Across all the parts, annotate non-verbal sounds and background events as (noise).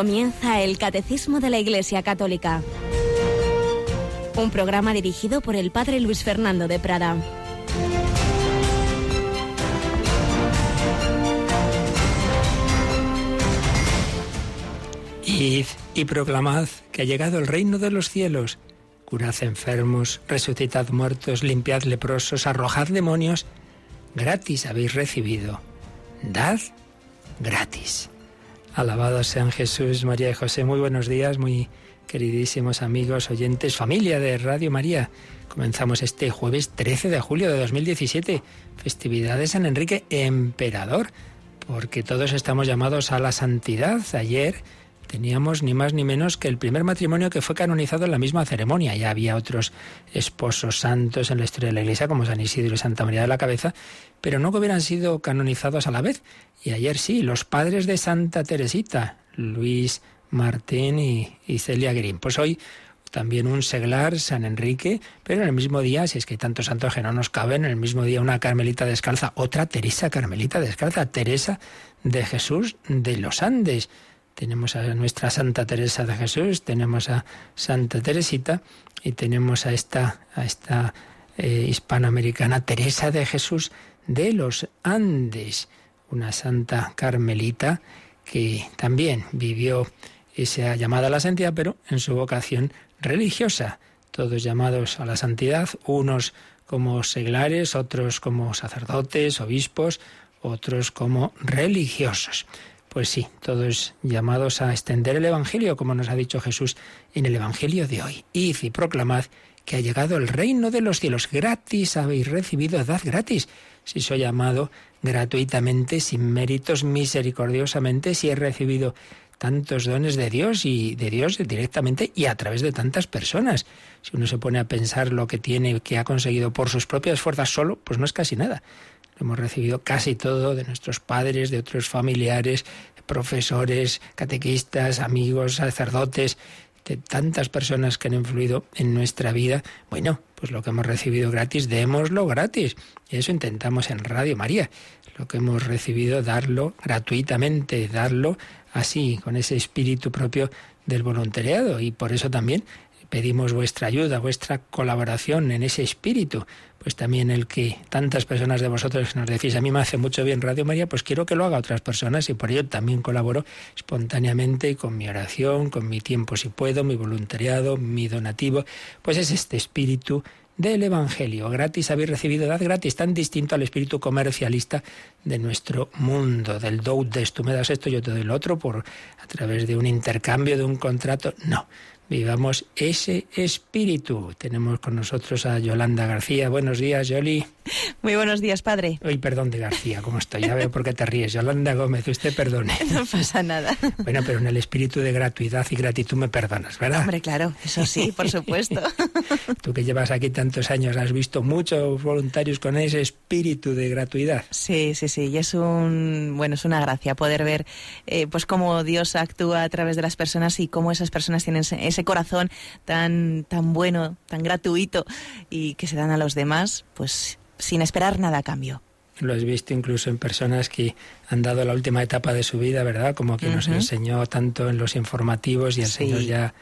Comienza el Catecismo de la Iglesia Católica. Un programa dirigido por el Padre Luis Fernando de Prada. Id y proclamad que ha llegado el reino de los cielos. Curad enfermos, resucitad muertos, limpiad leprosos, arrojad demonios. Gratis habéis recibido. Dad gratis. Alabado sean Jesús, María y José. Muy buenos días, muy queridísimos amigos, oyentes, familia de Radio María. Comenzamos este jueves 13 de julio de 2017, festividades San Enrique Emperador, porque todos estamos llamados a la santidad. Ayer teníamos ni más ni menos que el primer matrimonio que fue canonizado en la misma ceremonia. Ya había otros esposos santos en la historia de la Iglesia, como San Isidro y Santa María de la Cabeza, pero no que hubieran sido canonizados a la vez. Y ayer sí, los padres de Santa Teresita, Luis Martín y, Celia Green. Pues hoy también un seglar, San Enrique, pero en el mismo día, si es que hay tantos santos que no nos caben, en el mismo día una Carmelita descalza, otra Teresa Carmelita descalza, Teresa de Jesús de los Andes. Tenemos a nuestra Santa Teresa de Jesús, tenemos a Santa Teresita y tenemos a esta, a esta eh, hispanoamericana Teresa de Jesús de los Andes, una santa carmelita que también vivió esa llamada a la santidad, pero en su vocación religiosa. Todos llamados a la santidad, unos como seglares, otros como sacerdotes, obispos, otros como religiosos. Pues sí, todos llamados a extender el Evangelio, como nos ha dicho Jesús en el Evangelio de hoy. Id y proclamad que ha llegado el reino de los cielos. Gratis habéis recibido, dad gratis si soy llamado gratuitamente, sin méritos, misericordiosamente, si he recibido tantos dones de Dios y de Dios directamente y a través de tantas personas. Si uno se pone a pensar lo que tiene, que ha conseguido por sus propias fuerzas solo, pues no es casi nada. Hemos recibido casi todo de nuestros padres, de otros familiares, profesores, catequistas, amigos, sacerdotes, de tantas personas que han influido en nuestra vida. Bueno, pues lo que hemos recibido gratis, démoslo gratis. Y eso intentamos en Radio María. Lo que hemos recibido, darlo gratuitamente, darlo así, con ese espíritu propio del voluntariado. Y por eso también pedimos vuestra ayuda, vuestra colaboración en ese espíritu. Pues también el que tantas personas de vosotros nos decís, a mí me hace mucho bien Radio María, pues quiero que lo haga otras personas y por ello también colaboro espontáneamente con mi oración, con mi tiempo si puedo, mi voluntariado, mi donativo. Pues es este espíritu del Evangelio. Gratis habéis recibido, dad gratis, tan distinto al espíritu comercialista de nuestro mundo, del do des, tú me das esto, yo te doy lo otro, por a través de un intercambio, de un contrato. No, vivamos ese espíritu. Tenemos con nosotros a Yolanda García. Buenos días, Yoli. Muy buenos días, padre. Hoy perdón de García, ¿cómo estoy? Ya veo por qué te ríes. Yolanda Gómez, usted perdone. (laughs) No pasa nada. Bueno, pero en el espíritu de gratuidad y gratitud me perdonas, ¿verdad? Hombre, claro, eso sí, por supuesto. (laughs) Tú que llevas aquí tantos años, has visto muchos voluntarios con ese espíritu de gratuidad. Sí, sí, sí. Y es un, bueno, es una gracia poder ver, eh, pues cómo Dios actúa a través de las personas y cómo esas personas tienen ese corazón tan, tan bueno, tan gratuito y que se dan a los demás, pues sin esperar nada a cambio. Lo has visto incluso en personas que han dado la última etapa de su vida, ¿verdad? Como que nos enseñó tanto en los informativos y el Señor ya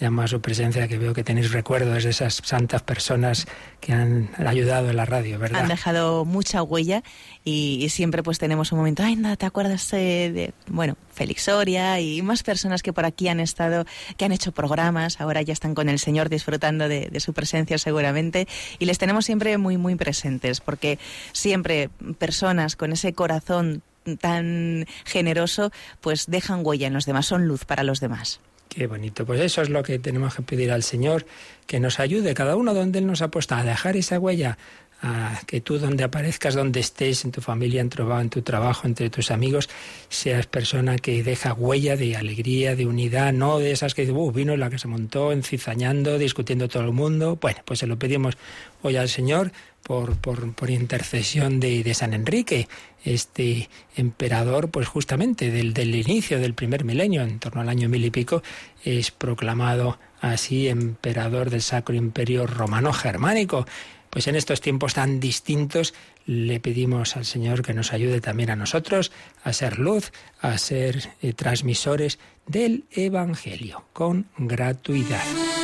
llama a su presencia que veo que tenéis recuerdos de esas santas personas que han ayudado en la radio, ¿verdad? Han dejado mucha huella y, siempre pues tenemos un momento, ay, nada, ¿te acuerdas de, bueno, Félix Soria y más personas que por aquí han estado, que han hecho programas, ahora ya están con el Señor disfrutando de, de su presencia seguramente y les tenemos siempre muy, muy presentes porque siempre personas con ese corazón tan generoso pues dejan huella en los demás, son luz para los demás. Qué bonito. Pues eso es lo que tenemos que pedir al Señor, que nos ayude, cada uno donde Él nos ha puesto, a dejar esa huella, a que tú donde aparezcas, donde estés, en tu familia, en tu, trabajo, entre tus amigos, seas persona que deja huella de alegría, de unidad, no de esas que uh, vino la que se montó encizañando, discutiendo todo el mundo. Bueno, pues se lo pedimos hoy al Señor por, por, por intercesión de, de, San Enrique, este emperador, pues justamente del, del inicio del primer milenio, en torno al año mil y pico, es proclamado así emperador del Sacro Imperio Romano Germánico Pues en estos tiempos tan distintos le pedimos al Señor que nos ayude también a nosotros a ser luz, a ser eh, transmisores del Evangelio con gratuidad.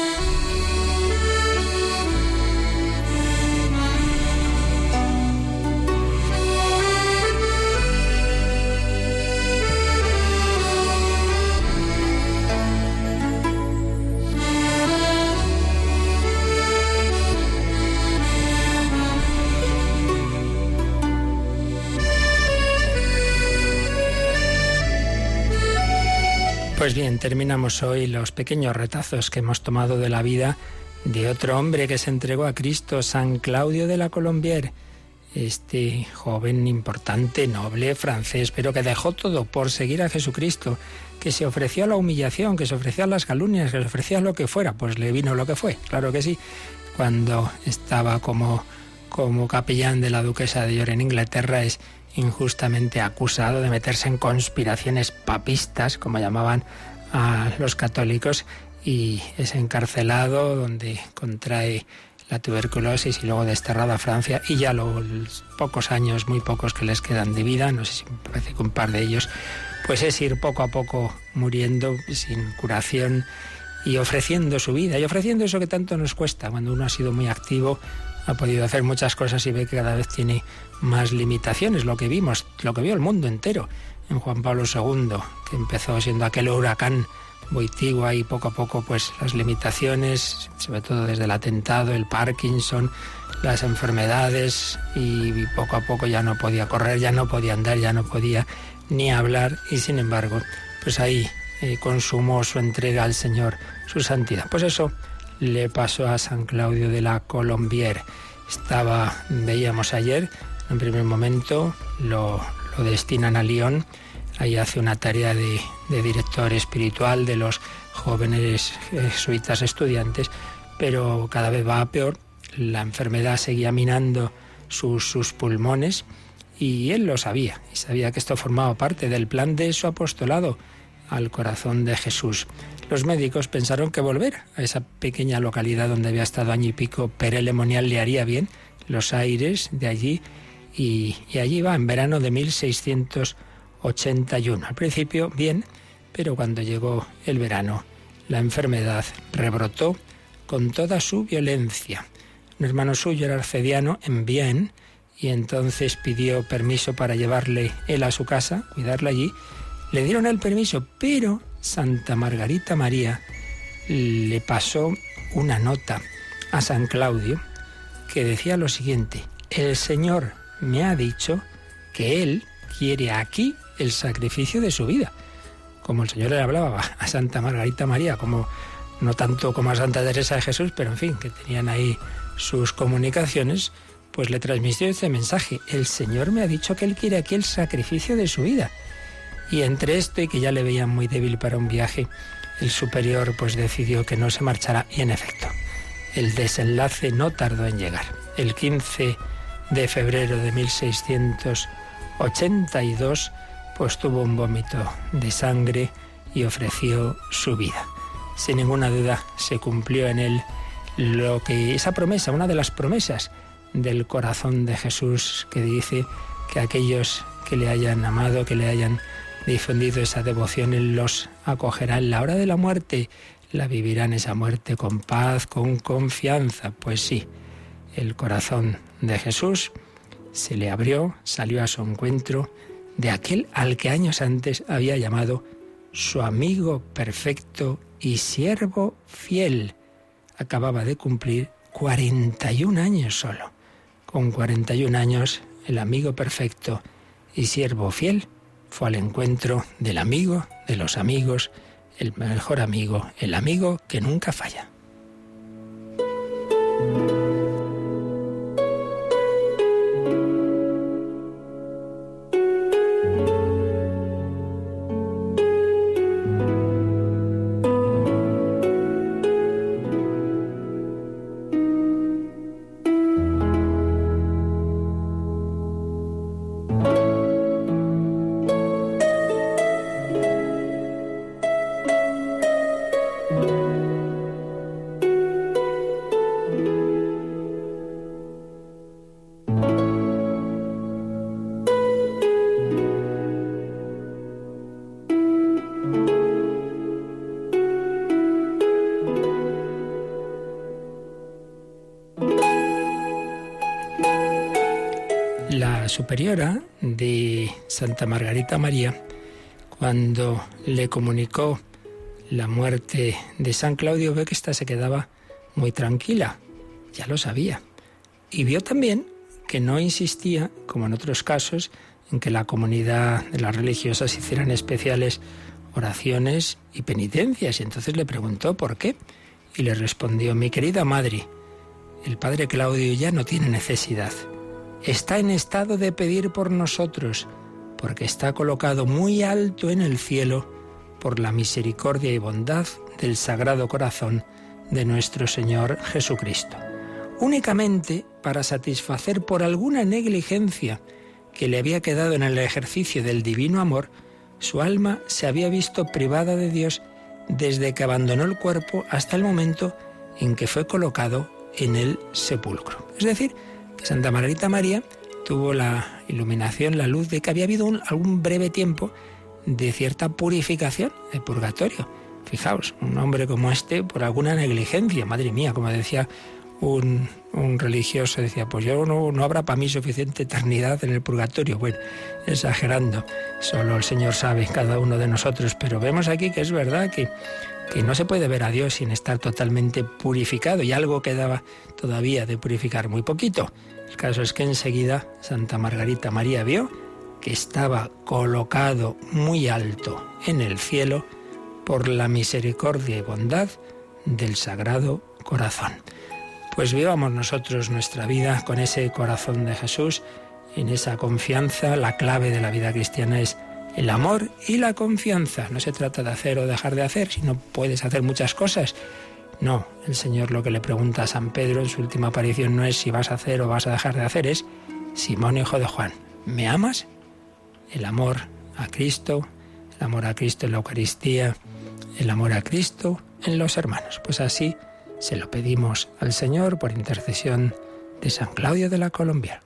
Pues bien, terminamos hoy los pequeños retazos que hemos tomado de la vida de otro hombre que se entregó a Cristo, San Claudio de la Colombier, este joven importante, noble, francés, pero que dejó todo por seguir a Jesucristo, que se ofreció a la humillación, que se ofreció a las calumnias, que se ofreció a lo que fuera, pues le vino lo que fue, claro que sí, cuando estaba como, como capellán de la duquesa de York en Inglaterra es injustamente acusado de meterse en conspiraciones papistas, como llamaban a los católicos, y es encarcelado donde contrae la tuberculosis y luego desterrado a Francia y ya los pocos años, muy pocos que les quedan de vida, no sé si me parece que un par de ellos, pues es ir poco a poco muriendo sin curación y ofreciendo su vida y ofreciendo eso que tanto nos cuesta. Cuando uno ha sido muy activo, ha podido hacer muchas cosas y ve que cada vez tiene más limitaciones, lo que vimos, lo que vio el mundo entero en Juan Pablo II, que empezó siendo aquel huracán Boitigua y poco a poco pues las limitaciones, sobre todo desde el atentado, el Parkinson, las enfermedades y poco a poco ya no podía correr, ya no podía andar, ya no podía ni hablar y sin embargo pues ahí eh, consumó su entrega al Señor, su santidad. Pues eso le pasó a San Claudio de la Colombier. Estaba, veíamos ayer, en primer momento lo, destinan a Lyon, ahí hace una tarea de, director espiritual de los jóvenes jesuitas estudiantes, pero cada vez va a peor, la enfermedad seguía minando sus, sus pulmones y él lo sabía, y sabía que esto formaba parte del plan de su apostolado al corazón de Jesús. Los médicos pensaron que volver a esa pequeña localidad donde había estado año y pico Perelemonial le haría bien, los aires de allí y, allí va en verano de 1681. Al principio bien, pero cuando llegó el verano, la enfermedad rebrotó con toda su violencia. Un hermano suyo era arcediano en Vienne y entonces pidió permiso para llevarle él a su casa, cuidarla allí. Le dieron el permiso, pero Santa Margarita María le pasó una nota a San Claudio que decía lo siguiente, el Señor me ha dicho que Él quiere aquí el sacrificio de su vida. Como el Señor le hablaba a Santa Margarita María, como no tanto como a Santa Teresa de Jesús, pero en fin, que tenían ahí sus comunicaciones, pues le transmitió ese mensaje. El Señor me ha dicho que Él quiere aquí el sacrificio de su vida. Y entre esto y que ya le veían muy débil para un viaje, el superior pues decidió que no se marchara y en efecto, el desenlace no tardó en llegar. El 15 de febrero de 1682, pues tuvo un vómito de sangre y ofreció su vida. Sin ninguna duda se cumplió en él lo que esa promesa, una de las promesas del corazón de Jesús que dice que aquellos que le hayan amado, que le hayan difundido esa devoción, Él los acogerá en la hora de la muerte, la vivirán esa muerte con paz, con confianza. Pues sí, el corazón de Jesús se le abrió, salió a su encuentro de aquel al que años antes había llamado su amigo perfecto y siervo fiel. Acababa de cumplir 41 años solo. Con 41 años, el amigo perfecto y siervo fiel fue al encuentro del amigo de los amigos, el mejor amigo, el amigo que nunca falla. De Santa Margarita María, cuando le comunicó la muerte de San Claudio, ve que ésta se quedaba muy tranquila, ya lo sabía. Y vio también que no insistía, como en otros casos, en que la comunidad de las religiosas hicieran especiales oraciones y penitencias. Y entonces le preguntó por qué. Y le respondió, mi querida madre, el padre Claudio ya no tiene necesidad. Está en estado de pedir por nosotros, porque está colocado muy alto en el cielo por la misericordia y bondad del Sagrado Corazón de nuestro Señor Jesucristo. Únicamente para satisfacer por alguna negligencia que le había quedado en el ejercicio del divino amor, su alma se había visto privada de Dios desde que abandonó el cuerpo hasta el momento en que fue colocado en el sepulcro. Es decir, Santa Margarita María tuvo la iluminación, la luz de que había habido algún breve tiempo de cierta purificación de purgatorio. Fijaos, un hombre como este, por alguna negligencia, madre mía, como decía un, religioso, decía, pues yo no, no habrá para mí suficiente eternidad en el purgatorio. Bueno, exagerando, solo el Señor sabe, cada uno de nosotros, pero vemos aquí que es verdad que, que no se puede ver a Dios sin estar totalmente purificado y algo quedaba todavía de purificar, muy poquito. El caso es que enseguida Santa Margarita María vio que estaba colocado muy alto en el cielo por la misericordia y bondad del Sagrado Corazón. Pues vivamos nosotros nuestra vida con ese corazón de Jesús, en esa confianza. La clave de la vida cristiana es el amor y la confianza. No se trata de hacer o dejar de hacer, si no puedes hacer muchas cosas. No, el Señor lo que le pregunta a San Pedro en su última aparición no es si vas a hacer o vas a dejar de hacer, es Simón, hijo de Juan, ¿me amas? El amor a Cristo, el amor a Cristo en la Eucaristía, el amor a Cristo en los hermanos. Pues así se lo pedimos al Señor por intercesión de San Claudio de la Colombia.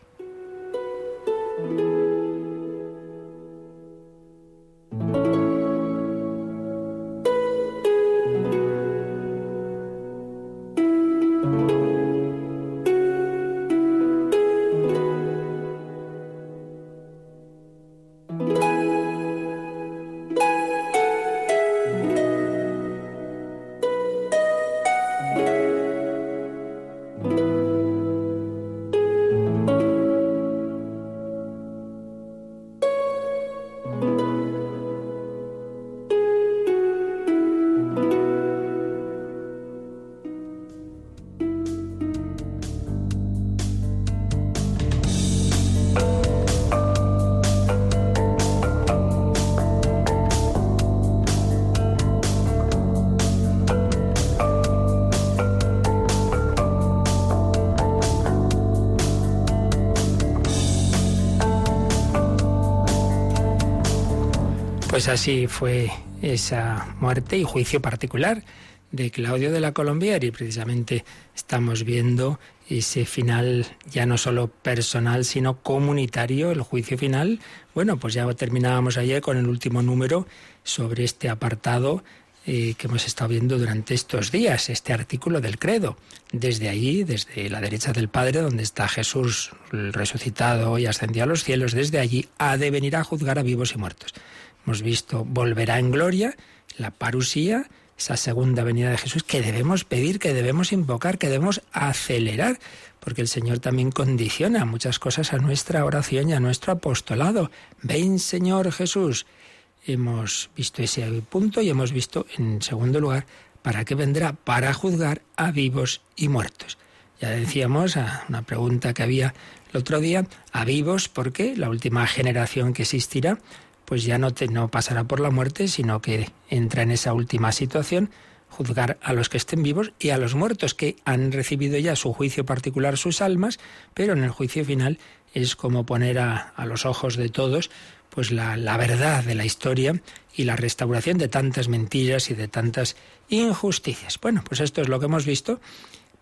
Pues así fue esa muerte y juicio particular de Claudio de la Colombier y precisamente estamos viendo ese final ya no solo personal sino comunitario, el juicio final. Bueno, pues ya terminábamos ayer con el último número sobre este apartado eh, que hemos estado viendo durante estos días, este artículo del credo. Desde allí, desde la derecha del Padre, donde está Jesús resucitado y ascendió a los cielos, desde allí ha de venir a juzgar a vivos y muertos. Hemos visto volverá en gloria, la parusía, esa segunda venida de Jesús que debemos pedir, que debemos invocar, que debemos acelerar, porque el Señor también condiciona muchas cosas a nuestra oración y a nuestro apostolado. Ven, Señor Jesús. Hemos visto ese punto y hemos visto, en segundo lugar, para qué vendrá, para juzgar a vivos y muertos. Ya decíamos, a una pregunta que había el otro día, a vivos, porque la última generación que existirá pues ya no, te, no pasará por la muerte, sino que entra en esa última situación, juzgar a los que estén vivos y a los muertos que han recibido ya su juicio particular, sus almas, pero en el juicio final es como poner a, a los ojos de todos pues la, la, verdad de la historia y la restauración de tantas mentiras y de tantas injusticias. Bueno, pues esto es lo que hemos visto,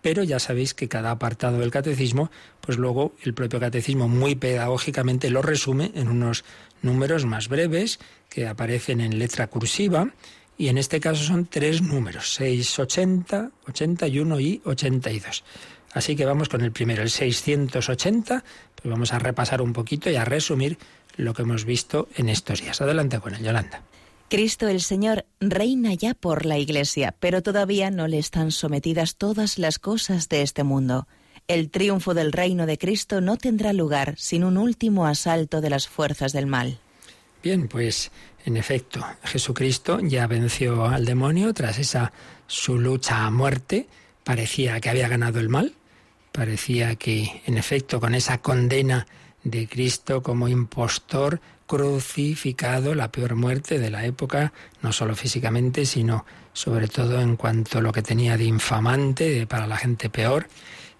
pero ya sabéis que cada apartado del catecismo, pues luego el propio catecismo muy pedagógicamente lo resume en unos números más breves que aparecen en letra cursiva y en este caso son tres números, 6, 80, 81 y 82. Así que vamos con el primero, el 680, pues vamos a repasar un poquito y a resumir lo que hemos visto en estos días. Adelante con él, Yolanda. Cristo el Señor reina ya por la Iglesia, pero todavía no le están sometidas todas las cosas de este mundo. El triunfo del reino de Cristo no tendrá lugar sin un último asalto de las fuerzas del mal. Bien, pues en efecto, Jesucristo ya venció al demonio tras esa su lucha a muerte. Parecía que había ganado el mal, parecía que en efecto con esa condena de Cristo como impostor crucificado, la peor muerte de la época, no solo físicamente, sino sobre todo en cuanto a lo que tenía de infamante para la gente peor,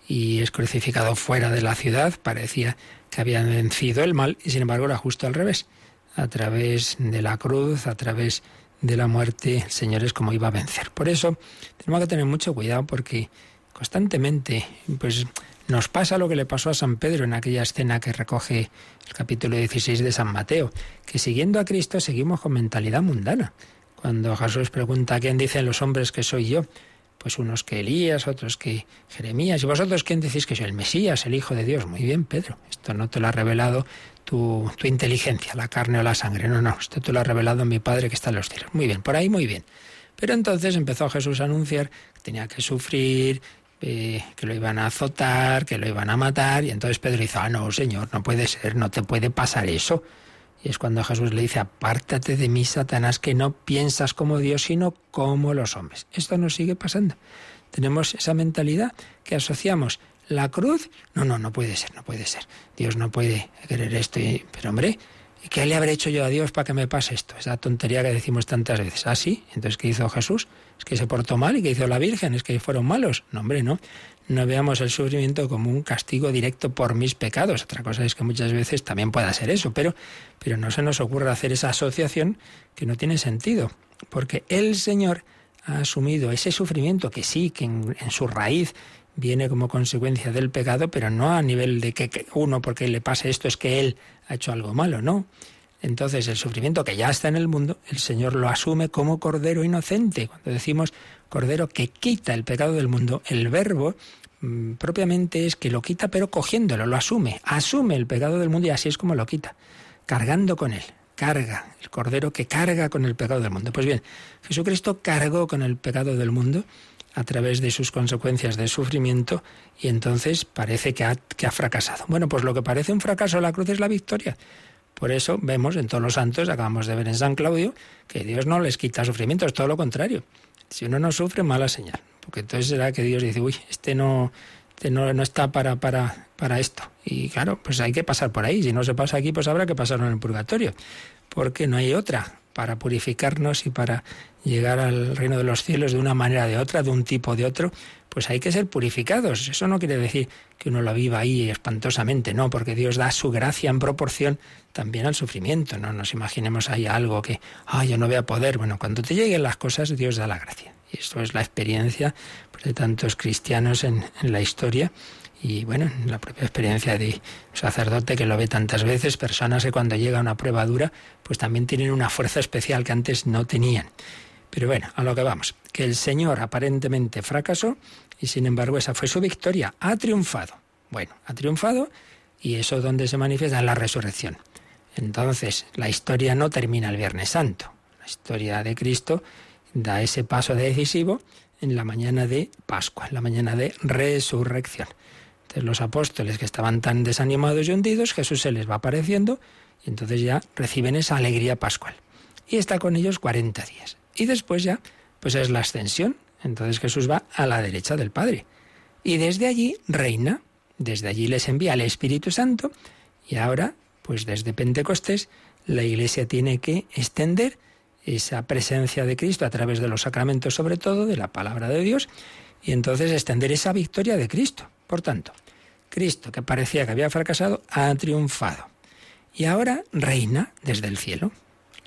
y es crucificado fuera de la ciudad, parecía que había vencido el mal, y sin embargo era justo al revés. A través de la cruz, a través de la muerte, el Señor es como iba a vencer. Por eso tenemos que tener mucho cuidado porque constantemente, pues nos pasa lo que le pasó a San Pedro en aquella escena que recoge el capítulo 16 de San Mateo, que siguiendo a Cristo seguimos con mentalidad mundana. Cuando Jesús pregunta, ¿quién dicen los hombres que soy yo? Pues unos que Elías, otros que Jeremías. ¿Y vosotros quién decís que soy el Mesías, el Hijo de Dios? Muy bien, Pedro. Esto no te lo ha revelado tu, tu inteligencia, la carne o la sangre. No, no. Esto te lo ha revelado mi Padre que está en los cielos. Muy bien, por ahí muy bien. Pero entonces empezó Jesús a anunciar que tenía que sufrir, eh, que lo iban a azotar, que lo iban a matar. Y entonces Pedro dice, ah, no, Señor, no puede ser, no te puede pasar eso. Y es cuando Jesús le dice, apártate de mí, Satanás, que no piensas como Dios, sino como los hombres. Esto nos sigue pasando. Tenemos esa mentalidad que asociamos la cruz. No, no, no puede ser, no puede ser. Dios no puede querer esto. Pero hombre, ¿qué le habré hecho yo a Dios para que me pase esto? Esa tontería que decimos tantas veces. ¿Ah, sí? Entonces, ¿qué hizo Jesús? ¿Es que se portó mal? ¿Y qué hizo la Virgen? ¿Es que fueron malos? No, hombre, no no veamos el sufrimiento como un castigo directo por mis pecados. Otra cosa es que muchas veces también pueda ser eso, pero, pero no se nos ocurre hacer esa asociación que no tiene sentido, porque el Señor ha asumido ese sufrimiento que sí, que en, su raíz viene como consecuencia del pecado, pero no a nivel de que uno porque le pase esto es que él ha hecho algo malo, no. Entonces el sufrimiento que ya está en el mundo, el Señor lo asume como cordero inocente. Cuando decimos cordero que quita el pecado del mundo, el verbo mm, propiamente es que lo quita pero cogiéndolo, lo asume, asume el pecado del mundo y así es como lo quita, cargando con él, carga, el cordero que carga con el pecado del mundo. Pues bien, Jesucristo cargó con el pecado del mundo a través de sus consecuencias de sufrimiento y entonces parece que ha, que ha fracasado. Bueno, pues lo que parece un fracaso la cruz es la victoria. Por eso vemos en todos los santos, acabamos de ver en San Claudio, que Dios no les quita sufrimiento, es todo lo contrario. Si uno no sufre, mala señal. Porque entonces será que Dios dice, uy, este no, este no, no está para, para, para esto. Y claro, pues hay que pasar por ahí. Si no se pasa aquí, pues habrá que pasarlo en el purgatorio. Porque no hay otra para purificarnos y para llegar al reino de los cielos de una manera de otra, de un tipo o de otro, pues hay que ser purificados. Eso no quiere decir que uno lo viva ahí espantosamente, no, porque Dios da su gracia en proporción también al sufrimiento. No nos imaginemos ahí algo que, ay, yo no voy a poder. Bueno, cuando te lleguen las cosas, Dios da la gracia. Y esto es la experiencia de tantos cristianos en, en la historia y bueno, la propia experiencia de sacerdote que lo ve tantas veces, personas que cuando llega una prueba dura, pues también tienen una fuerza especial que antes no tenían. Pero bueno, a lo que vamos, que el Señor aparentemente fracasó y sin embargo esa fue su victoria, ha triunfado. Bueno, ha triunfado y eso donde se manifiesta en la resurrección. Entonces, la historia no termina el Viernes Santo. La historia de Cristo da ese paso decisivo en la mañana de Pascua, en la mañana de resurrección. Entonces los apóstoles que estaban tan desanimados y hundidos, Jesús se les va apareciendo y entonces ya reciben esa alegría pascual. Y está con ellos 40 días. Y después ya, pues es la ascensión. Entonces Jesús va a la derecha del Padre. Y desde allí reina, desde allí les envía el Espíritu Santo y ahora, pues desde Pentecostés, la Iglesia tiene que extender esa presencia de Cristo a través de los sacramentos, sobre todo de la palabra de Dios, y entonces extender esa victoria de Cristo. Por tanto, Cristo, que parecía que había fracasado, ha triunfado. Y ahora reina desde el cielo.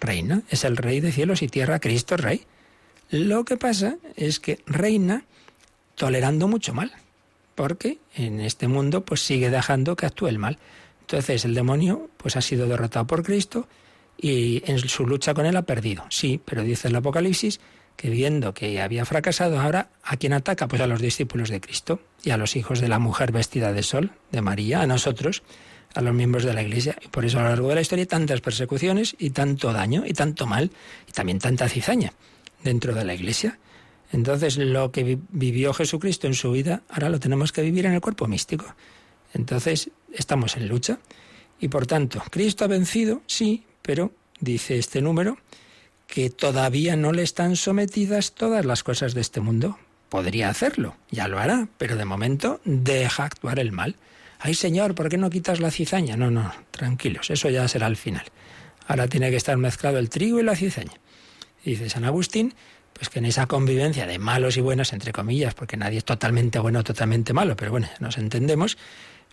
Reina, es el rey de cielos y tierra, Cristo es rey. Lo que pasa es que reina tolerando mucho mal, porque en este mundo pues sigue dejando que actúe el mal. Entonces el demonio pues ha sido derrotado por Cristo y en su lucha con él ha perdido. Sí, pero dice el Apocalipsis que viendo que había fracasado, ahora ¿a quién ataca? Pues a los discípulos de Cristo y a los hijos de la mujer vestida de sol, de María, a nosotros, a los miembros de la Iglesia. Y por eso a lo largo de la historia tantas persecuciones y tanto daño y tanto mal y también tanta cizaña dentro de la Iglesia. Entonces lo que vivió Jesucristo en su vida, ahora lo tenemos que vivir en el cuerpo místico. Entonces estamos en lucha. Y por tanto, ¿Cristo ha vencido? Sí, pero dice este número que todavía no le están sometidas todas las cosas de este mundo. Podría hacerlo, ya lo hará, pero de momento deja actuar el mal. Ay Señor, ¿por qué no quitas la cizaña? No, no, tranquilos, eso ya será el final. Ahora tiene que estar mezclado el trigo y la cizaña. Dice San Agustín, pues que en esa convivencia de malos y buenos, entre comillas, porque nadie es totalmente bueno o totalmente malo, pero bueno, nos entendemos,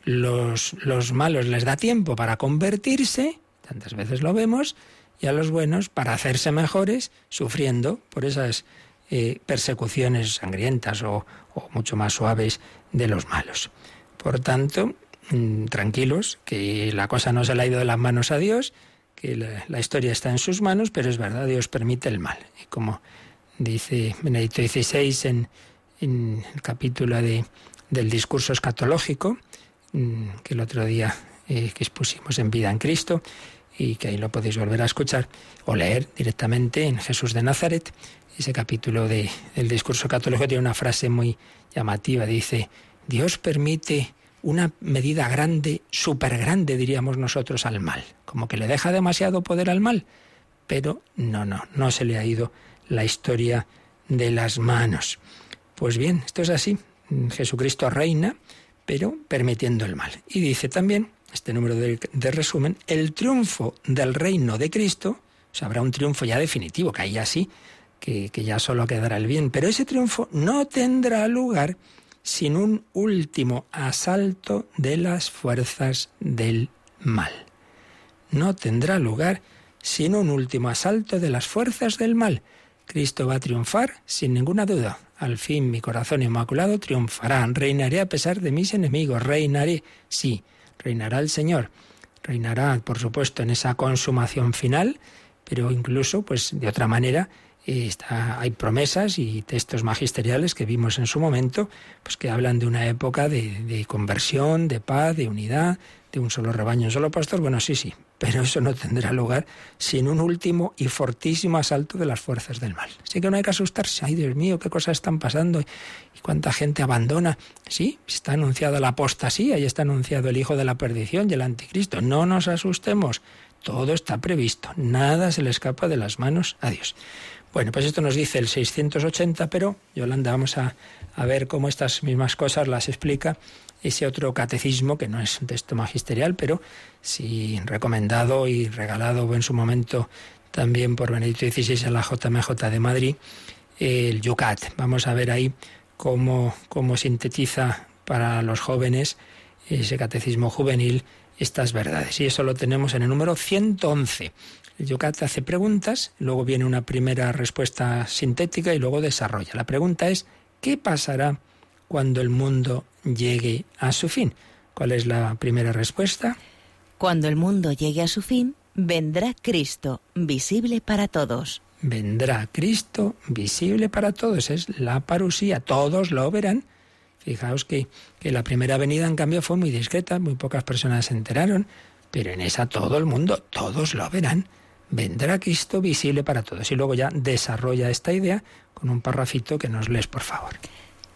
los, los malos les da tiempo para convertirse, tantas veces lo vemos, y a los buenos para hacerse mejores, sufriendo por esas eh, persecuciones sangrientas o, mucho más suaves de los malos. Por tanto, mm, tranquilos, que la cosa no se le ha ido de las manos a Dios, que la, historia está en sus manos, pero es verdad, Dios permite el mal. Y como dice Benedicto XVI en, el capítulo de, del discurso escatológico, mm, que el otro día eh, que expusimos en Vida en Cristo, y que ahí lo podéis volver a escuchar o leer directamente en Jesús de Nazaret. Ese capítulo de, del discurso católico tiene una frase muy llamativa. Dice, Dios permite una medida grande, súper grande, diríamos nosotros, al mal. Como que le deja demasiado poder al mal. Pero no, no, no se le ha ido la historia de las manos. Pues bien, esto es así. Jesucristo reina, pero permitiendo el mal. Y dice también este número de, resumen, el triunfo del reino de Cristo, habrá un triunfo ya definitivo, que ahí ya sí, que, que ya solo quedará el bien, pero ese triunfo no tendrá lugar sin un último asalto de las fuerzas del mal. No tendrá lugar sin un último asalto de las fuerzas del mal. Cristo va a triunfar sin ninguna duda. Al fin mi corazón inmaculado triunfará. Reinaré a pesar de mis enemigos. Reinaré, sí, reinará el Señor. Reinará, por supuesto, en esa consumación final, pero incluso, pues, de otra manera, eh, está, hay promesas y textos magisteriales que vimos en su momento, pues que hablan de una época de, de conversión, de paz, de unidad, de un solo rebaño, un solo pastor. Bueno, sí, sí, pero eso no tendrá lugar sin un último y fortísimo asalto de las fuerzas del mal. Así que no hay que asustarse. Ay, Dios mío, qué cosas están pasando y cuánta gente abandona. Sí, está anunciada la apostasía y está anunciado el hijo de la perdición y el anticristo. No nos asustemos. Todo está previsto. Nada se le escapa de las manos a Dios. Bueno, pues esto nos dice el 680, pero Yolanda, vamos a, a ver cómo estas mismas cosas las explica ese otro catecismo, que no es un texto magisterial, pero sí recomendado y regalado en su momento también por Benedicto XVI a la JMJ de Madrid, el Yucat. Vamos a ver ahí cómo, cómo sintetiza para los jóvenes ese catecismo juvenil estas verdades. Y eso lo tenemos en el número 111. El Yucat hace preguntas, luego viene una primera respuesta sintética y luego desarrolla. La pregunta es, ¿qué pasará cuando el mundo llegue a su fin. ¿Cuál es la primera respuesta? Cuando el mundo llegue a su fin, vendrá Cristo, visible para todos. Vendrá Cristo, visible para todos. Es la parusía, todos lo verán. Fijaos que, que la primera venida, en cambio, fue muy discreta, muy pocas personas se enteraron, pero en esa todo el mundo, todos lo verán. Vendrá Cristo visible para todos. Y luego ya desarrolla esta idea con un parrafito que nos lees, por favor.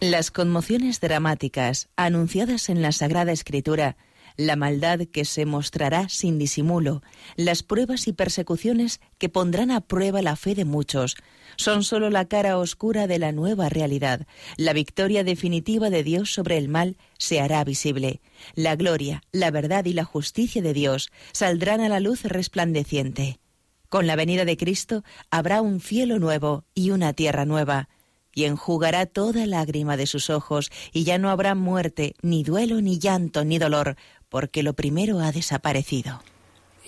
Las conmociones dramáticas anunciadas en la Sagrada Escritura, la maldad que se mostrará sin disimulo, las pruebas y persecuciones que pondrán a prueba la fe de muchos, son sólo la cara oscura de la nueva realidad. La victoria definitiva de Dios sobre el mal se hará visible. La gloria, la verdad y la justicia de Dios saldrán a la luz resplandeciente. Con la venida de Cristo habrá un cielo nuevo y una tierra nueva y enjugará toda lágrima de sus ojos, y ya no habrá muerte, ni duelo, ni llanto, ni dolor, porque lo primero ha desaparecido.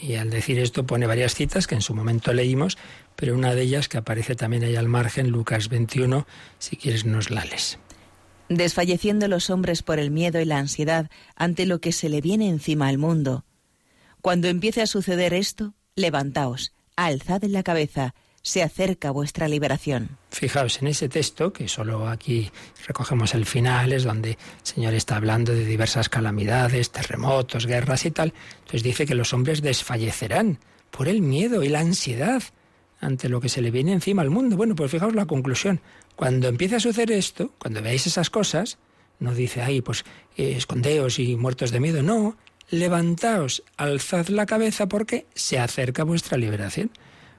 Y al decir esto pone varias citas que en su momento leímos, pero una de ellas que aparece también ahí al margen, Lucas 21, si quieres nos la lees. Desfalleciendo los hombres por el miedo y la ansiedad ante lo que se le viene encima al mundo. Cuando empiece a suceder esto, levantaos, alzad en la cabeza, se acerca vuestra liberación. Fijaos en ese texto, que solo aquí recogemos el final, es donde el Señor está hablando de diversas calamidades, terremotos, guerras y tal. Entonces dice que los hombres desfallecerán por el miedo y la ansiedad ante lo que se le viene encima al mundo. Bueno, pues fijaos la conclusión. Cuando empiece a suceder esto, cuando veáis esas cosas, no dice ahí, pues eh, escondeos y muertos de miedo. No, levantaos, alzad la cabeza porque se acerca vuestra liberación.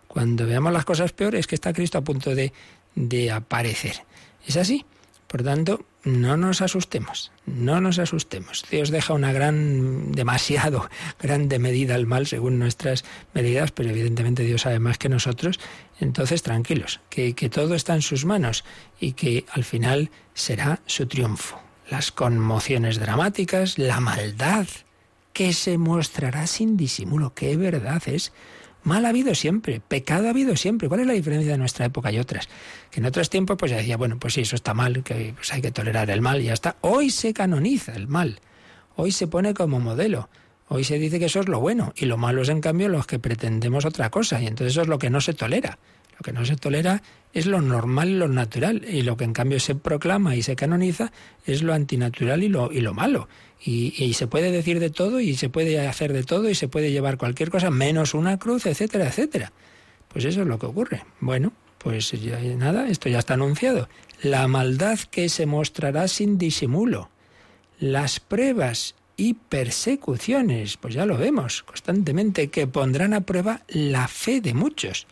Cuando veamos las cosas peores, es que está Cristo a punto de, de aparecer. Es así. Por tanto, no nos asustemos, no nos asustemos. Dios deja una gran, demasiado (laughs) grande medida al mal según nuestras medidas, pero evidentemente Dios sabe más que nosotros. Entonces, tranquilos, que, que todo está en sus manos y que al final será su triunfo. Las conmociones dramáticas, la maldad, que se mostrará sin disimulo. Qué verdad es Mal ha habido siempre, pecado ha habido siempre. ¿Cuál es la diferencia de nuestra época y otras? Que en otros tiempos pues ya decía, bueno, pues sí, eso está mal, que pues hay que tolerar el mal y ya está. Hoy se canoniza el mal. Hoy se pone como modelo. Hoy se dice que eso es lo bueno y lo malo es en cambio los que pretendemos otra cosa y entonces eso es lo que no se tolera. Lo que no se tolera es lo normal y lo natural y lo que en cambio se proclama y se canoniza es lo antinatural y lo, y lo malo. Y, se puede decir de todo y se puede hacer de todo y se puede llevar cualquier cosa menos una cruz, etcétera, etcétera. Pues eso es lo que ocurre. Bueno, pues ya, nada, esto ya está anunciado. La maldad que se mostrará sin disimulo. Las pruebas y persecuciones, pues ya lo vemos constantemente, que pondrán a prueba la fe de muchos.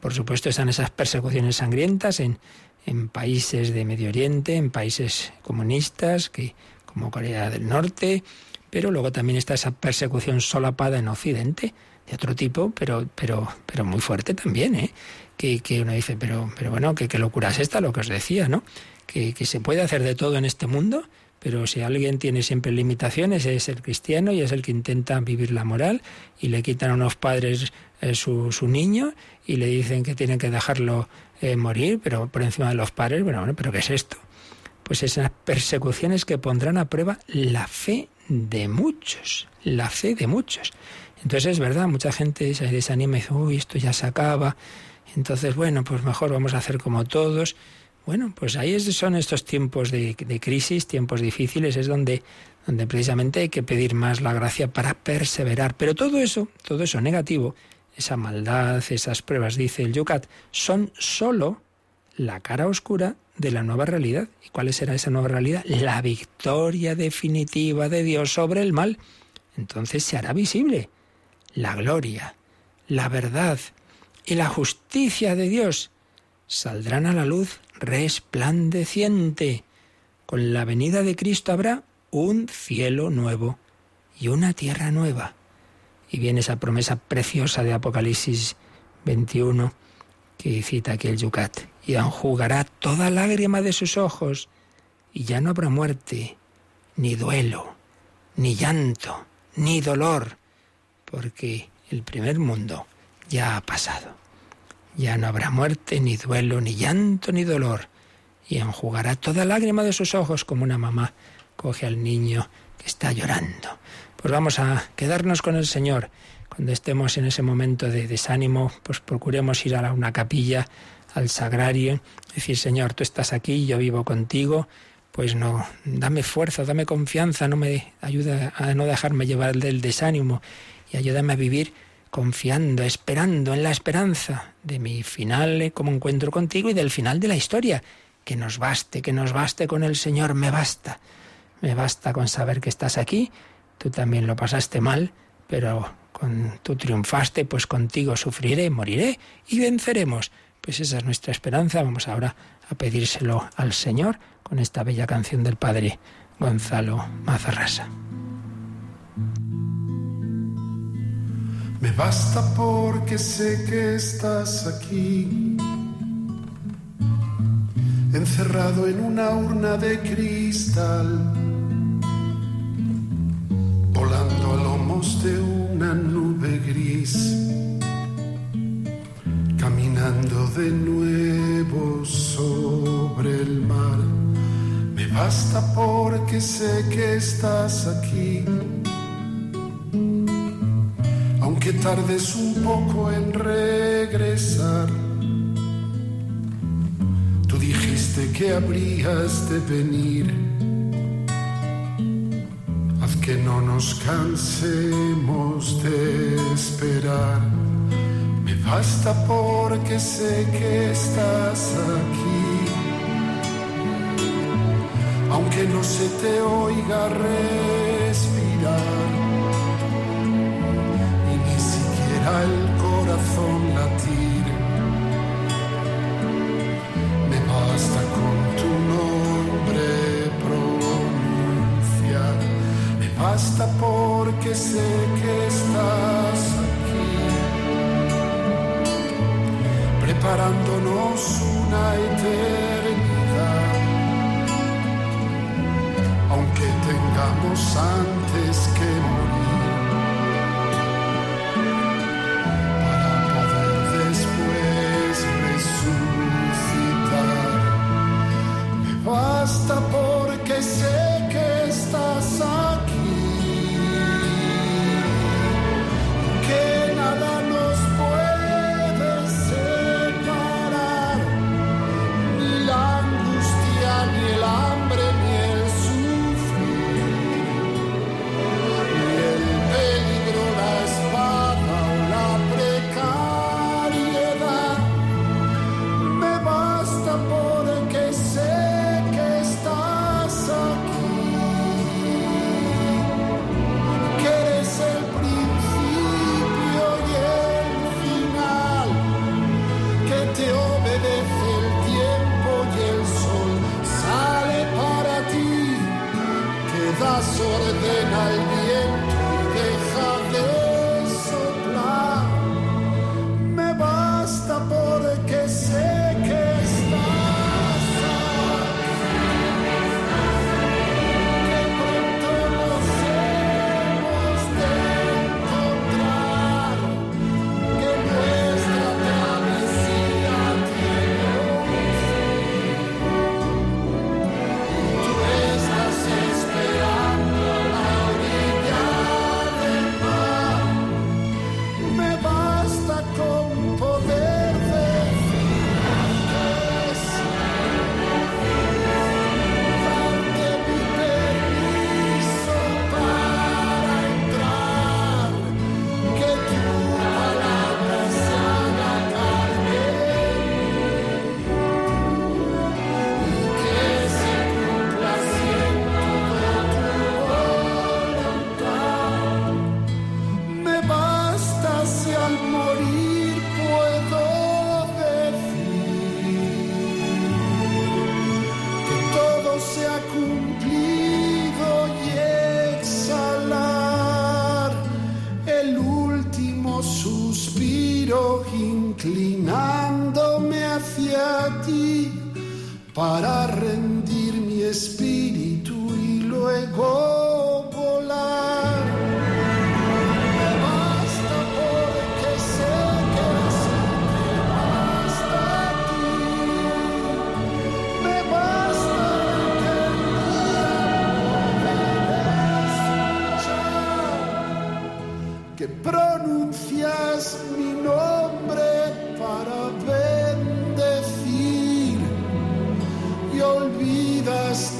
Por supuesto están esas persecuciones sangrientas en, en países de Medio Oriente, en países comunistas, que como Corea del Norte, pero luego también está esa persecución solapada en Occidente, de otro tipo, pero, pero, pero muy fuerte también, ¿eh? Que, que uno dice, pero, pero bueno, que qué locura es esta, lo que os decía, ¿no? Que, que se puede hacer de todo en este mundo, pero si alguien tiene siempre limitaciones es el cristiano y es el que intenta vivir la moral y le quitan a unos padres eh, su, su, niño y le dicen que tienen que dejarlo eh, morir, pero por encima de los padres, bueno, bueno, pero ¿qué es esto? pues esas persecuciones que pondrán a prueba la fe de muchos, la fe de muchos. Entonces es verdad, mucha gente se desanima y dice, uy, esto ya se acaba, entonces bueno, pues mejor vamos a hacer como todos. Bueno, pues ahí son estos tiempos de, de crisis, tiempos difíciles, es donde, donde precisamente hay que pedir más la gracia para perseverar. Pero todo eso, todo eso negativo, esa maldad, esas pruebas, dice el Yucat, son solo la cara oscura de la nueva realidad. ¿Y cuál será esa nueva realidad? La victoria definitiva de Dios sobre el mal. Entonces se hará visible la gloria, la verdad y la justicia de Dios saldrán a la luz resplandeciente. Con la venida de Cristo habrá un cielo nuevo y una tierra nueva. Y viene esa promesa preciosa de Apocalipsis 21 que cita aquí el Yucat y enjugará toda lágrima de sus ojos, y ya no habrá muerte, ni duelo, ni llanto, ni dolor, porque el primer mundo ya ha pasado. Ya no habrá muerte, ni duelo, ni llanto, ni dolor, y enjugará toda lágrima de sus ojos como una mamá coge al niño que está llorando. Pues vamos a quedarnos con el Señor. Cuando estemos en ese momento de desánimo, pues procuremos ir a una capilla al sagrario, decir, Señor, tú estás aquí, yo vivo contigo, pues no, dame fuerza, dame confianza, no me ayuda a no dejarme llevar del desánimo y ayúdame a vivir confiando, esperando en la esperanza de mi final eh, como encuentro contigo y del final de la historia. Que nos baste, que nos baste con el Señor, me basta. Me basta con saber que estás aquí, tú también lo pasaste mal, pero con tú triunfaste, pues contigo sufriré, moriré y venceremos. Pues esa es nuestra esperanza. Vamos ahora a pedírselo al Señor con esta bella canción del Padre Gonzalo Mazarrasa. Me basta porque sé que estás aquí, encerrado en una urna de cristal, volando a lomos de una nube gris caminando de nuevo sobre el mar. Me basta porque sé que estás aquí. Aunque tardes un poco en regresar. Tú dijiste que habrías de venir. Haz que no nos cansemos de esperar. Me basta porque sé que estás aquí. Aunque no se te oiga respirar. Y ni siquiera el corazón latir. Me basta basta porque sé que estás aquí. Preparándonos una eternidad. Aunque tengamos antes que morir.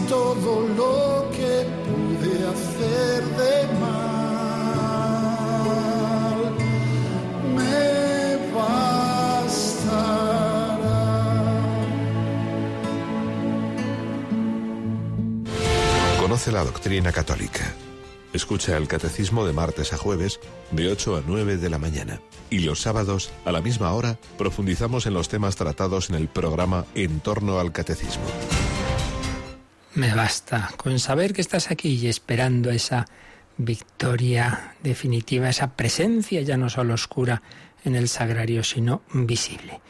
Todo lo que pude hacer de mal. Me bastará. Conoce la doctrina católica. Escucha el catecismo de martes a jueves de 8 a 9 de la mañana. Y los sábados, a la misma hora, profundizamos en los temas tratados en el programa En torno al catecismo. Me basta con saber que estás aquí y esperando esa victoria definitiva, esa presencia ya no solo oscura en el sagrario, sino visible.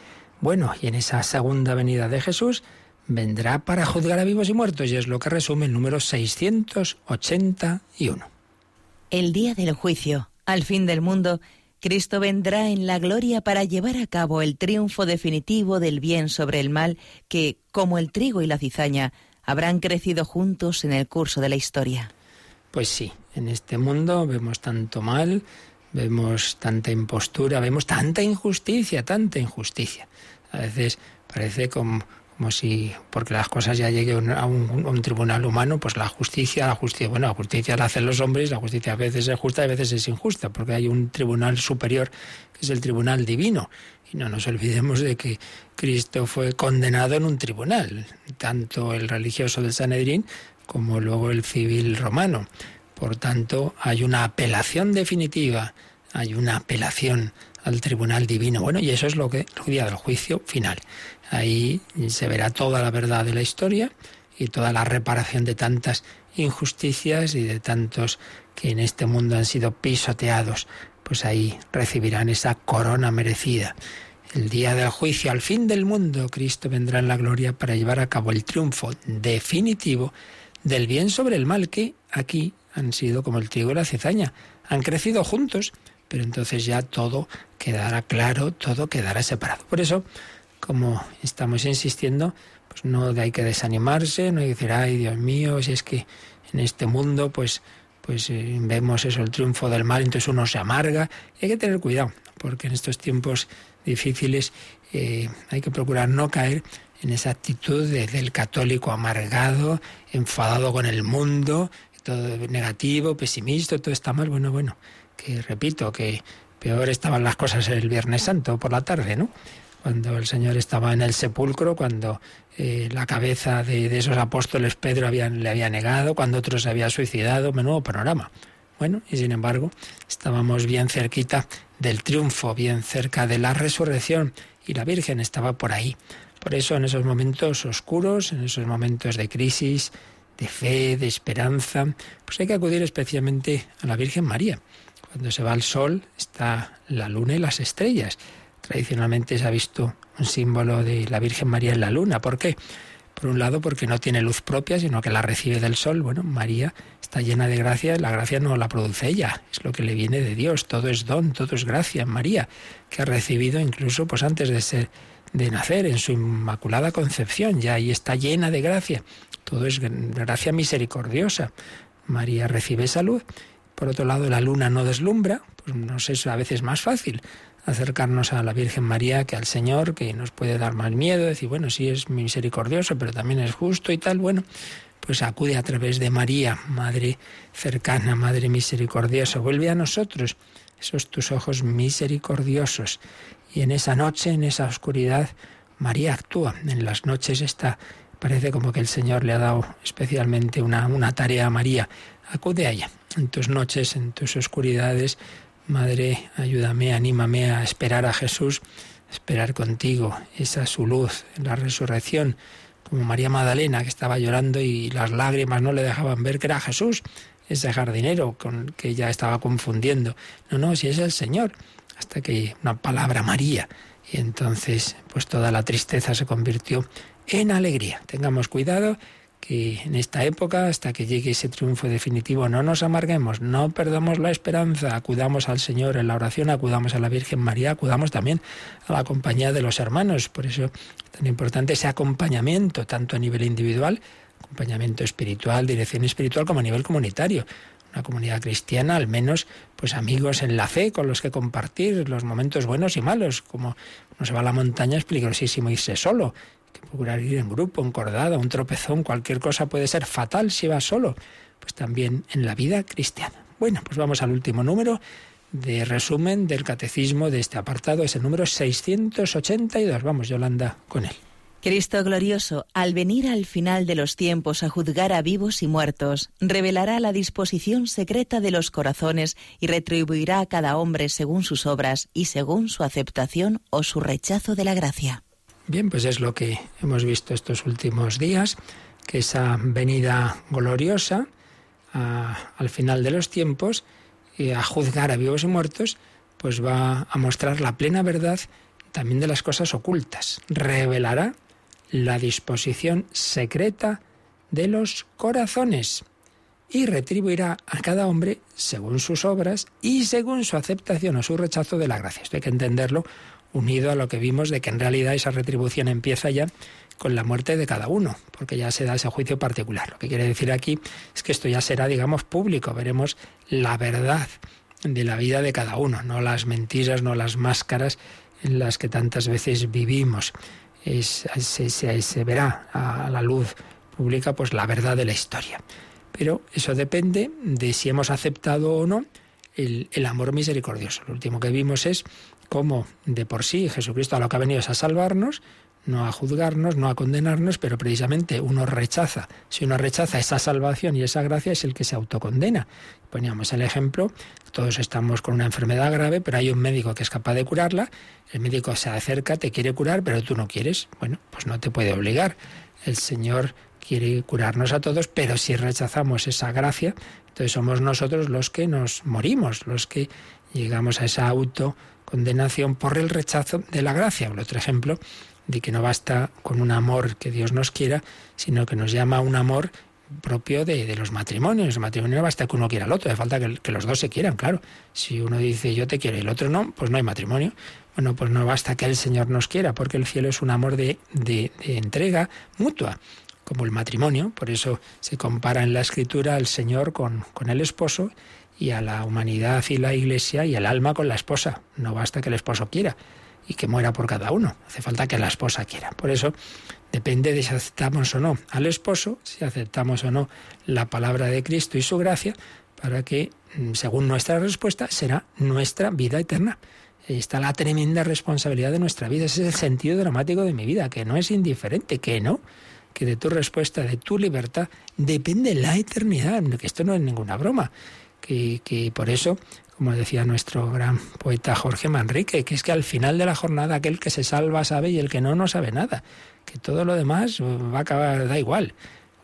Bueno, y en esa segunda venida de Jesús vendrá para juzgar a vivos y muertos, y es lo que resume el número 681. El día del juicio, al fin del mundo, Cristo vendrá en la gloria para llevar a cabo el triunfo definitivo del bien sobre el mal que, como el trigo y la cizaña, habrán crecido juntos en el curso de la historia. Pues sí, en este mundo vemos tanto mal, vemos tanta impostura, vemos tanta injusticia, tanta injusticia. A veces parece como, si, porque las cosas ya lleguen a un, tribunal humano, pues la justicia, la justicia, bueno, la justicia la hacen los hombres, la justicia a veces es justa a veces es injusta, porque hay un tribunal superior que es el tribunal divino. Y no nos olvidemos de que Cristo fue condenado en un tribunal, tanto el religioso del Sanedrín como luego el civil romano. Por tanto, hay una apelación definitiva, hay una apelación al tribunal divino. Bueno, y eso es lo que el día del juicio final. Ahí se verá toda la verdad de la historia y toda la reparación de tantas injusticias y de tantos que en este mundo han sido pisoteados. Pues ahí recibirán esa corona merecida. El día del juicio, al fin del mundo, Cristo vendrá en la gloria para llevar a cabo el triunfo definitivo del bien sobre el mal, que aquí han sido como el trigo y la cizaña. Han crecido juntos, pero entonces ya todo quedará claro, todo quedará separado. Por eso, como estamos insistiendo, pues no hay que desanimarse, no hay que decir, ay Dios mío, si es que en este mundo pues, pues eh, vemos eso, el triunfo del mal, entonces uno se amarga. hay que tener cuidado, porque en estos tiempos difíciles eh, hay que procurar no caer en esa actitud del católico amargado, enfadado con el mundo, todo negativo, pesimista, todo está mal. Bueno, bueno, que repito, que peor estaban las cosas el Viernes Santo por la tarde, ¿no? Cuando el Señor estaba en el sepulcro, cuando eh, la cabeza de, esos apóstoles Pedro le había negado, cuando otros se había suicidado, menudo panorama. Bueno, y sin embargo, estábamos bien cerquita del triunfo, bien cerca de la resurrección, y la Virgen estaba por ahí. Por eso, en esos momentos oscuros, en esos momentos de crisis, de fe, de esperanza, pues hay que acudir especialmente a la Virgen María. Cuando se va el sol está la luna y las estrellas. Tradicionalmente se ha visto un símbolo de la Virgen María en la luna. ¿Por qué? Por un lado, porque no tiene luz propia, sino que la recibe del sol. Bueno, María está llena de gracia, la gracia no la produce ella, es lo que le viene de Dios. Todo es don, todo es gracia María, que ha recibido incluso pues antes de ser de nacer en su inmaculada concepción, ya ahí está llena de gracia. Todo es gracia misericordiosa. María recibe salud. Por otro lado, la luna no deslumbra, pues nos es a veces más fácil acercarnos a la Virgen María que al Señor, que nos puede dar más miedo, decir, bueno, sí es misericordioso, pero también es justo y tal, bueno, pues acude a través de María, Madre cercana, Madre misericordiosa, vuelve a nosotros esos tus ojos misericordiosos. Y en esa noche, en esa oscuridad, María actúa. En las noches está Parece como que el Señor le ha dado especialmente una, una tarea a María. Acude a ella en tus noches, en tus oscuridades. Madre, ayúdame, anímame a esperar a Jesús, esperar contigo. Esa es su luz, la resurrección. Como María Magdalena, que estaba llorando y las lágrimas no le dejaban ver que era Jesús, ese jardinero con que ella estaba confundiendo. No, no, si es el Señor. Hasta que una palabra María. Y entonces, pues toda la tristeza se convirtió en alegría. Tengamos cuidado que en esta época, hasta que llegue ese triunfo definitivo, no nos amarguemos, no perdamos la esperanza, acudamos al Señor en la oración, acudamos a la Virgen María, acudamos también a la compañía de los hermanos. Por eso es tan importante ese acompañamiento, tanto a nivel individual, acompañamiento espiritual, dirección espiritual, como a nivel comunitario. Una comunidad cristiana, al menos, pues amigos en la fe con los que compartir los momentos buenos y malos. Como uno se va a la montaña es peligrosísimo irse solo procurar ir en grupo, encordado, un tropezón, cualquier cosa puede ser fatal si va solo, pues también en la vida cristiana. Bueno, pues vamos al último número de resumen del catecismo de este apartado, es el número 682. Vamos, Yolanda, con él. Cristo glorioso, al venir al final de los tiempos a juzgar a vivos y muertos, revelará la disposición secreta de los corazones y retribuirá a cada hombre según sus obras y según su aceptación o su rechazo de la gracia. Bien, pues es lo que hemos visto estos últimos días, que esa venida gloriosa al final de los tiempos, y a juzgar a vivos y muertos, pues va a mostrar la plena verdad también de las cosas ocultas. Revelará la disposición secreta de los corazones y retribuirá a cada hombre según sus obras y según su aceptación o su rechazo de la gracia. Esto hay que entenderlo unido a lo que vimos de que en realidad esa retribución empieza ya con la muerte de cada uno, porque ya se da ese juicio particular. Lo que quiere decir aquí es que esto ya será, digamos, público, veremos la verdad de la vida de cada uno, no las mentiras, no las máscaras en las que tantas veces vivimos. se, verá a la luz pública pues la verdad de la historia. Pero eso depende de si hemos aceptado o no el, el amor misericordioso. Lo último que vimos es cómo de por sí Jesucristo a lo que ha venido es a salvarnos, no a juzgarnos, no a condenarnos, pero precisamente uno rechaza. Si uno rechaza esa salvación y esa gracia es el que se autocondena. Poníamos el ejemplo, todos estamos con una enfermedad grave, pero hay un médico que es capaz de curarla, el médico se acerca, te quiere curar, pero tú no quieres. Bueno, pues no te puede obligar. El Señor quiere curarnos a todos, pero si rechazamos esa gracia, entonces somos nosotros los que nos morimos, los que llegamos a esa autocondenación por el rechazo de la gracia. otro ejemplo de que no basta con un amor que Dios nos quiera, sino que nos llama un amor propio de, los matrimonios. El matrimonio no basta que uno quiera al otro, hace falta que, los dos se quieran, claro. Si uno dice yo te quiero y el otro no, pues no hay matrimonio. Bueno, pues no basta que el Señor nos quiera, porque el cielo es un amor de, de entrega mutua, como el matrimonio. Por eso se compara en la escritura al Señor con, con el esposo y a la humanidad y la iglesia y el alma con la esposa. No basta que el esposo quiera y que muera por cada uno. Hace falta que la esposa quiera. Por eso depende de si aceptamos o no al esposo, si aceptamos o no la palabra de Cristo y su gracia, para que, mm, según nuestra respuesta, será nuestra vida eterna. Ahí está la tremenda responsabilidad de nuestra vida. Ese es el sentido dramático de mi vida, que no es indiferente, que no, que de tu respuesta, de tu libertad, depende la eternidad, que esto no es ninguna broma. Que, que por eso como decía nuestro gran poeta Jorge Manrique, que es que al final de la jornada aquel que se salva sabe y el que no no sabe nada, que todo lo demás va a acabar, da igual.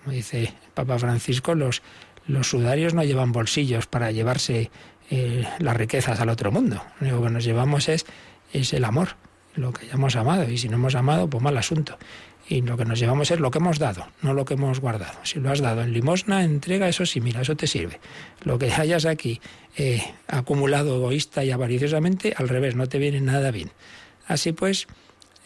Como dice el Papa Francisco, los, los sudarios no llevan bolsillos para llevarse eh, las riquezas al otro mundo. Lo único que nos llevamos es, es el amor, lo que hayamos amado, y si no hemos amado, pues mal asunto y lo que nos llevamos es lo que hemos dado, no lo que hemos guardado. Si lo has dado en limosna, entrega, eso sí, mira, eso te sirve. Lo que hayas aquí eh, acumulado egoísta y avariciosamente, al revés, no te viene nada bien. Así pues,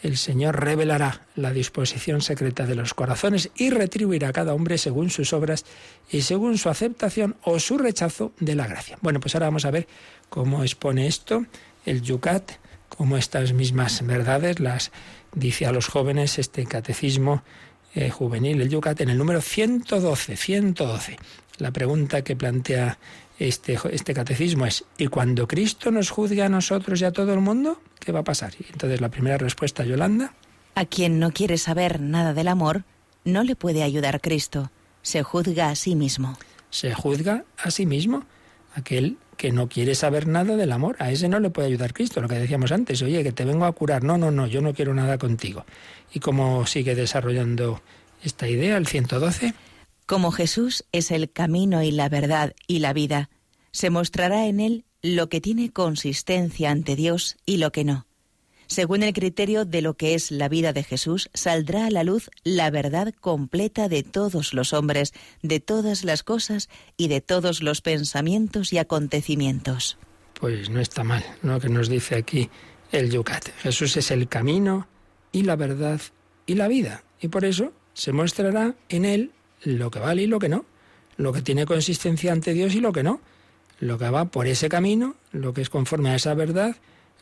el Señor revelará la disposición secreta de los corazones y retribuirá a cada hombre según sus obras y según su aceptación o su rechazo de la gracia. Bueno, pues ahora vamos a ver cómo expone esto el Yucat, cómo estas mismas verdades las dice a los jóvenes este catecismo eh, juvenil, el Yucat, en el número 112, 112. La pregunta que plantea este, este catecismo es, ¿y cuando Cristo nos juzgue a nosotros y a todo el mundo? ¿Qué va a pasar? Y entonces la primera respuesta, Yolanda. A quien no quiere saber nada del amor, no le puede ayudar Cristo. Se juzga a sí mismo. Se juzga a sí mismo. Aquel que no quiere saber nada del amor. A ese no le puede ayudar Cristo, lo que decíamos antes. Oye, que te vengo a curar. No, no, no, yo no quiero nada contigo. ¿Y cómo sigue desarrollando esta idea, el 112? Como Jesús es el camino y la verdad y la vida, se mostrará en él lo que tiene consistencia ante Dios y lo que no. Según el criterio de lo que es la vida de Jesús, saldrá a la luz la verdad completa de todos los hombres, de todas las cosas y de todos los pensamientos y acontecimientos. Pues no está mal lo que nos dice aquí el Yucat. Jesús es el camino y la verdad y la vida. Y por eso se mostrará en él lo que vale y lo que no, lo que tiene consistencia ante Dios y lo que no, lo que va por ese camino, lo que es conforme a esa verdad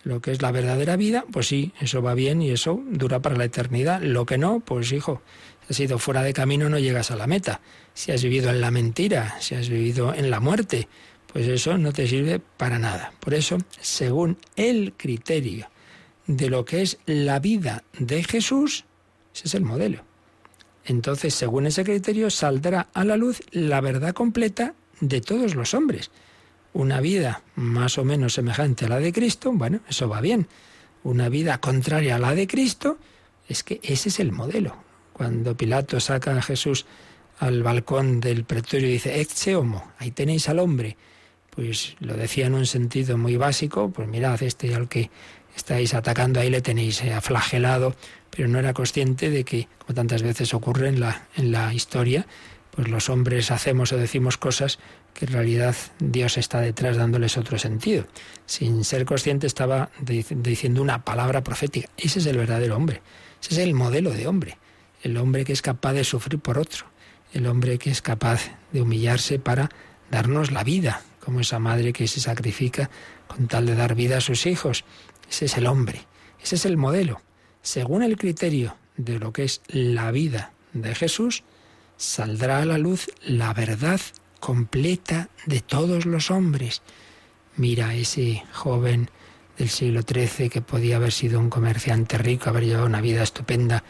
lo que es la verdadera vida, pues sí, eso va bien y eso dura para la eternidad. Lo que no, pues hijo, si has ido fuera de camino no llegas a la meta. Si has vivido en la mentira, si has vivido en la muerte, pues eso no te sirve para nada. Por eso, según el criterio de lo que es la vida de Jesús, ese es el modelo. Entonces, según ese criterio, saldrá a la luz la verdad completa de todos los hombres una vida más o menos semejante a la de Cristo, bueno, eso va bien. Una vida contraria a la de Cristo, es que ese es el modelo. Cuando Pilato saca a Jesús al balcón del pretorio y dice, Ecce homo, ahí tenéis al hombre, pues lo decía en un sentido muy básico, pues mirad, este al que estáis atacando ahí le tenéis eh, aflagelado, pero no era consciente de que, como tantas veces ocurre en la, en la historia, pues los hombres hacemos o decimos cosas que en realidad Dios está detrás dándoles otro sentido. Sin ser consciente estaba diciendo una palabra profética. Ese es el verdadero hombre. Ese es el modelo de hombre. El hombre que es capaz de sufrir por otro. El hombre que es capaz de humillarse para darnos la vida, como esa madre que se sacrifica con tal de dar vida a sus hijos. Ese es el hombre, ese es el modelo. Según el criterio de lo que es la vida de Jesús, saldrá a la luz la verdad completa de todos los hombres. Mira ese joven del siglo XIII que podía haber sido un comerciante rico, haber llevado una vida estupenda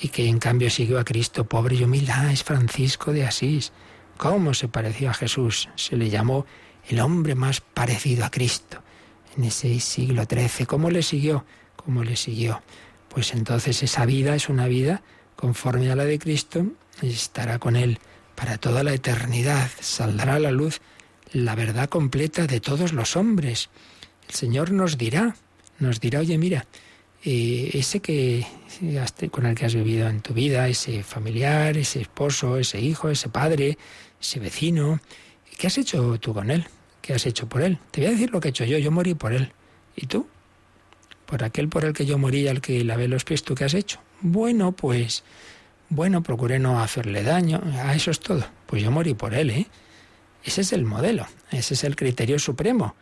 y que en cambio siguió a Cristo pobre y humilde. Ah, es Francisco de Asís. ¿Cómo se pareció a Jesús? Se le llamó el hombre más parecido a Cristo en ese siglo XIII. ¿Cómo le siguió? ¿Cómo le siguió? Pues entonces esa vida es una vida conforme a la de Cristo estará con Él para toda la eternidad. Saldrá a la luz la verdad completa de todos los hombres. El Señor nos dirá, nos dirá, oye, mira, eh, ese que con el que has vivido en tu vida, ese familiar, ese esposo, ese hijo, ese padre, ese vecino, ¿qué has hecho tú con él? ¿Qué has hecho por él? Te voy a decir lo que he hecho yo, yo morí por él. ¿Y tú? Por aquel por el que yo morí, al que lavé los pies, ¿tú qué has hecho? Bueno, pues, bueno, procuré no hacerle daño, a eso es todo. Pues yo morí por él, ¿eh? Ese es el modelo, ese es el criterio supremo.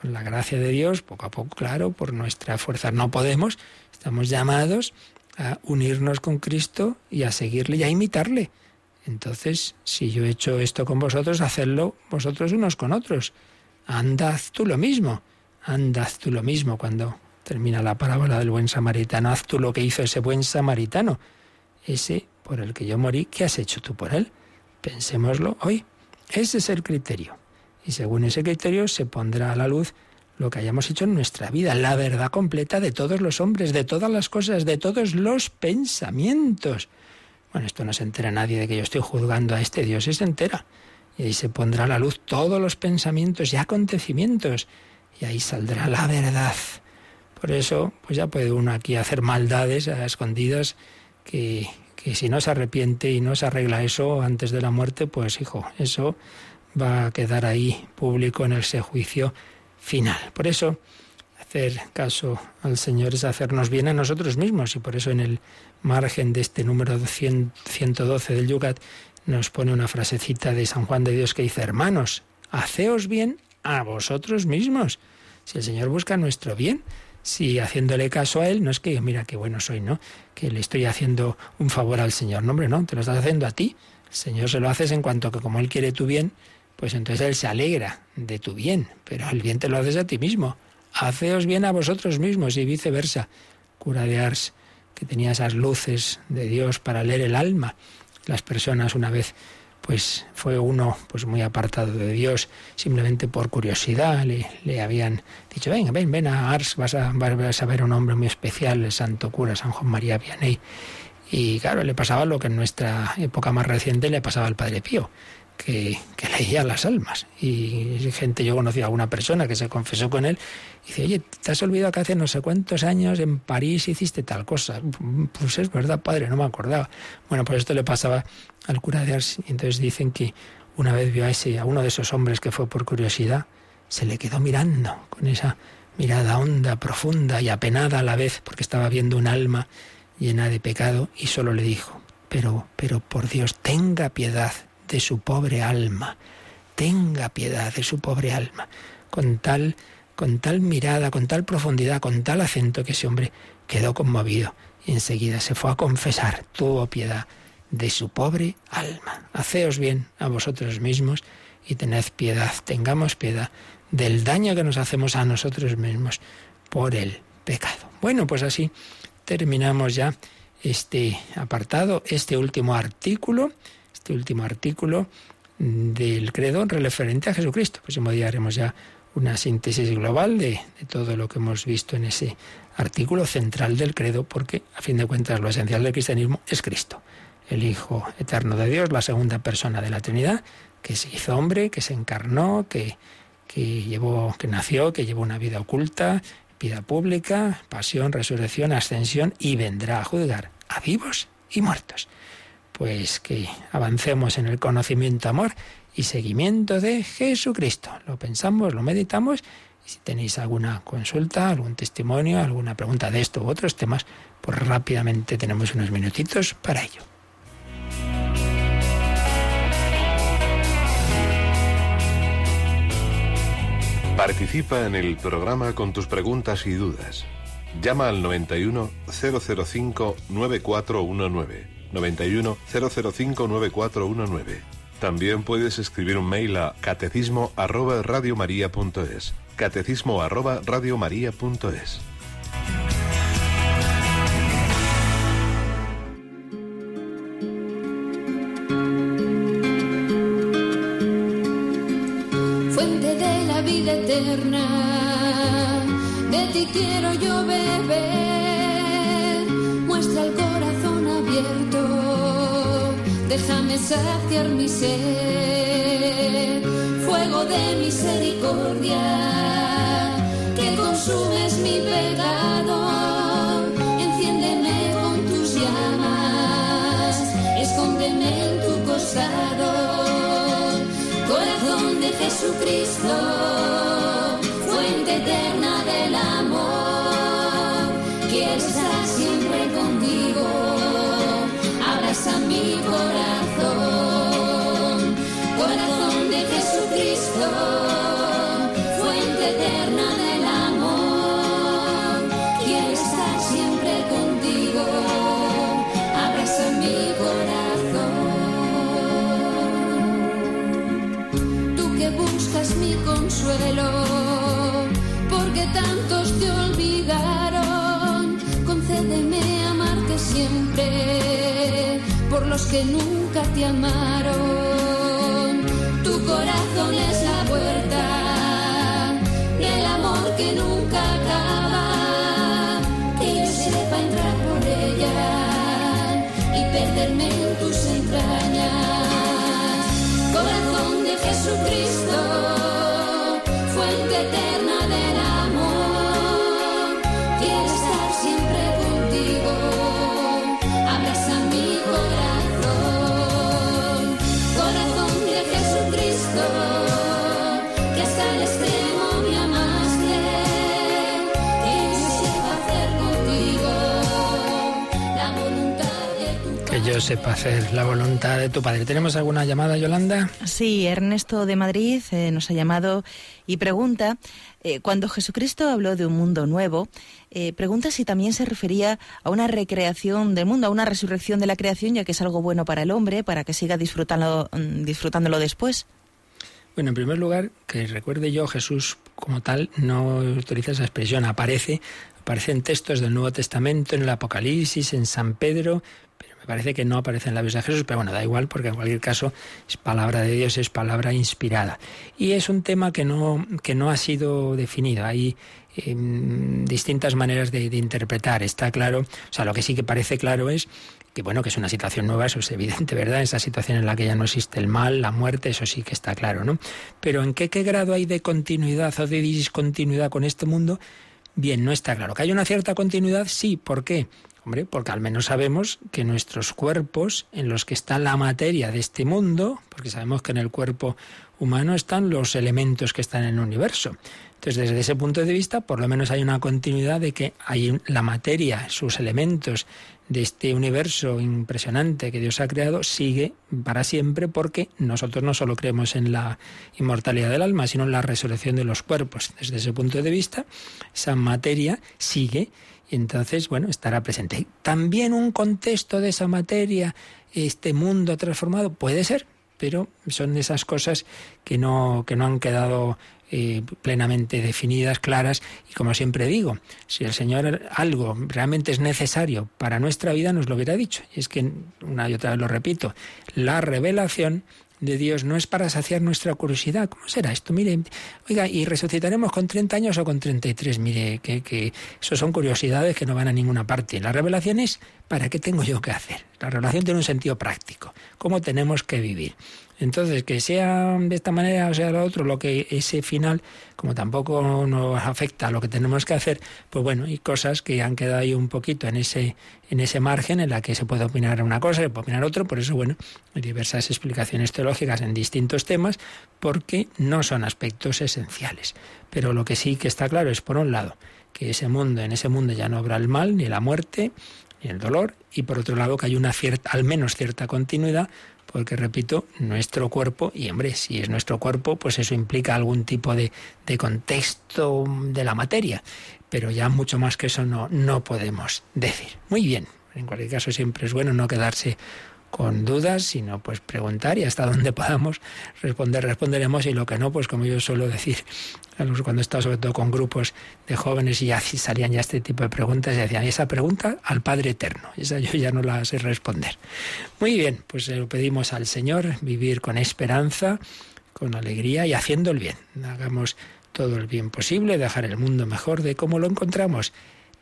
Con la gracia de Dios, poco a poco, claro, por nuestra fuerza no podemos, estamos llamados a unirnos con Cristo y a seguirle y a imitarle. Entonces, si yo he hecho esto con vosotros, hacedlo vosotros unos con otros. Andad tú lo mismo. Andad tú lo mismo cuando termina la parábola del buen samaritano. Haz tú lo que hizo ese buen samaritano. Ese por el que yo morí, ¿qué has hecho tú por él? Pensémoslo hoy. Ese es el criterio. Y según ese criterio se pondrá a la luz lo que hayamos hecho en nuestra vida, la verdad completa de todos los hombres, de todas las cosas, de todos los pensamientos. Bueno, esto no se entera nadie de que yo estoy juzgando a este Dios, se entera. Y ahí se pondrá a la luz todos los pensamientos y acontecimientos. Y ahí saldrá la verdad. Por eso, pues ya puede uno aquí hacer maldades a escondidas que, que si no se arrepiente y no se arregla eso antes de la muerte, pues hijo, eso va a quedar ahí público en ese juicio final. Por eso, hacer caso al Señor es hacernos bien a nosotros mismos y por eso en el margen de este número 112 del Yucat nos pone una frasecita de San Juan de Dios que dice, hermanos, haceos bien a vosotros mismos. Si el Señor busca nuestro bien, si haciéndole caso a Él, no es que mira qué bueno soy, ¿no? Que le estoy haciendo un favor al Señor. No, hombre, no, te lo estás haciendo a ti. El Señor se lo haces en cuanto que como Él quiere tu bien, pues entonces Él se alegra de tu bien, pero el bien te lo haces a ti mismo. Haceos bien a vosotros mismos y viceversa. Cura de Ars, que tenía esas luces de Dios para leer el alma. Las personas una vez pues fue uno pues muy apartado de Dios, simplemente por curiosidad le, le habían dicho, ven, ven, ven a Ars, vas a, vas a ver un hombre muy especial, el santo cura San Juan María Vianney. Y claro, le pasaba lo que en nuestra época más reciente le pasaba al Padre Pío que, leía las almas. Y gente, yo conocí a una persona que se confesó con él y dice, oye, ¿te has olvidado que hace no sé cuántos años en París hiciste tal cosa? Pues es verdad, padre, no me acordaba. Bueno, pues esto le pasaba al cura de Ars. Y entonces dicen que una vez vio a, ese, a uno de esos hombres que fue por curiosidad, se le quedó mirando con esa mirada honda, profunda y apenada a la vez, porque estaba viendo un alma llena de pecado, y solo le dijo, pero, pero por Dios, tenga piedad de su pobre alma. Tenga piedad de su pobre alma. Con tal, con tal mirada, con tal profundidad, con tal acento que ese hombre quedó conmovido y enseguida se fue a confesar, tuvo piedad de su pobre alma. Haceos bien a vosotros mismos y tened piedad, tengamos piedad del daño que nos hacemos a nosotros mismos por el pecado. Bueno, pues así terminamos ya este apartado, este último artículo este último artículo del credo referente a Jesucristo. Pues día haremos ya una síntesis global de, todo lo que hemos visto en ese artículo central del credo, porque a fin de cuentas lo esencial del cristianismo es Cristo, el Hijo eterno de Dios, la segunda persona de la Trinidad, que se hizo hombre, que se encarnó, que nació, que llevó una vida oculta, vida pública, pasión, resurrección, ascensión y vendrá a juzgar a vivos y muertos pues que avancemos en el conocimiento, amor y seguimiento de Jesucristo. Lo pensamos, lo meditamos y si tenéis alguna consulta, algún testimonio, alguna pregunta de esto u otros temas, pues rápidamente tenemos unos minutitos para ello. Participa en el programa con tus preguntas y dudas. Llama al 91 005 9419. 91 005 9419. También puedes escribir un mail a catecismo arroba radiomaria.es. Catecismo arroba radiomaria.es. Fuente de la vida eterna, de ti quiero yo saciar mi sed. Fuego de misericordia, que consumes mi pecado. Enciéndeme con tus llamas, escóndeme en tu costado. Corazón de Jesucristo, fuente eterna del amor, quiero estar siempre contigo, abraza mi corazón. Jesucristo, fuente eterna del amor, quiero estar siempre contigo, abraza mi corazón. Tú que buscas mi consuelo, porque tantos te olvidaron, concédeme amarte siempre, por los que nunca te amaron. Corazón es la puerta del amor que nunca acaba, que yo sepa entrar por ella y perderme en tus entrañas. Corazón de Jesucristo, yo sepa hacer la voluntad de tu Padre. ¿Tenemos alguna llamada, Yolanda? Sí, Ernesto de Madrid eh, nos ha llamado y pregunta, eh, cuando Jesucristo habló de un mundo nuevo, eh, pregunta si también se refería a una recreación del mundo, a una resurrección de la creación, ya que es algo bueno para el hombre, para que siga disfrutando, mm, disfrutándolo después. Bueno, en primer lugar, que recuerde yo, Jesús como tal no utiliza esa expresión, aparece, aparece en textos del Nuevo Testamento, en el Apocalipsis, en San Pedro, parece que no aparece en la Biblia de Jesús, pero bueno, da igual porque en cualquier caso es palabra de Dios, es palabra inspirada. Y es un tema que no, que no ha sido definido. Hay eh, distintas maneras de, de interpretar. Está claro, o sea, lo que sí que parece claro es que bueno, que es una situación nueva, eso es evidente, (laughs) ¿verdad? Esa situación en la que ya no existe el mal, la muerte, eso sí que está claro, ¿no? Pero ¿en qué, qué grado hay de continuidad o de discontinuidad con este mundo? Bien, no está claro. ¿Que hay una cierta continuidad? Sí. ¿Por qué? Porque al menos sabemos que nuestros cuerpos, en los que está la materia de este mundo, porque sabemos que en el cuerpo humano están los elementos que están en el universo. Entonces, desde ese punto de vista, por lo menos hay una continuidad de que hay la materia, sus elementos de este universo impresionante que Dios ha creado, sigue para siempre porque nosotros no solo creemos en la inmortalidad del alma, sino en la resurrección de los cuerpos. Desde ese punto de vista, esa materia sigue y entonces, bueno, estará presente. También un contexto de esa materia, este mundo transformado, puede ser, pero son esas cosas que no, que no han quedado eh, plenamente definidas, claras, y como siempre digo, si el Señor algo realmente es necesario para nuestra vida, nos lo hubiera dicho. Y es que, una y otra vez lo repito, la revelación de Dios no es para saciar nuestra curiosidad. ¿Cómo será esto? Mire, oiga, ¿y resucitaremos con 30 años o con 33? Mire, que, que eso son curiosidades que no van a ninguna parte. La revelación es ¿para qué tengo yo que hacer? La revelación tiene un sentido práctico. ¿Cómo tenemos que vivir? Entonces, que sea de esta manera o sea lo otro, lo que ese final, como tampoco nos afecta a lo que tenemos que hacer, pues bueno, hay cosas que han quedado ahí un poquito en ese, en ese margen en la que se puede opinar una cosa, se puede opinar otro, por eso, bueno, hay diversas explicaciones teológicas en distintos temas, porque no son aspectos esenciales. Pero lo que sí que está claro es, por un lado, que ese mundo, en ese mundo ya no habrá el mal, ni la muerte, ni el dolor, y por otro lado que hay una cierta, al menos cierta continuidad, porque repito, nuestro cuerpo, y hombre, si es nuestro cuerpo, pues eso implica algún tipo de, de contexto de la materia, pero ya mucho más que eso no, no podemos decir. Muy bien, en cualquier caso siempre es bueno no quedarse con dudas, sino pues preguntar y hasta (laughs) donde podamos responder, responderemos y lo que no, pues como yo suelo decir, cuando he estado sobre todo con grupos de jóvenes y así salían ya este tipo de preguntas y decían, esa pregunta al Padre Eterno, esa (laughs) yo ya no la sé responder. Muy bien, pues lo pedimos al Señor, vivir con esperanza, con alegría y haciendo el bien. Hagamos todo el bien posible, dejar el mundo mejor de cómo lo encontramos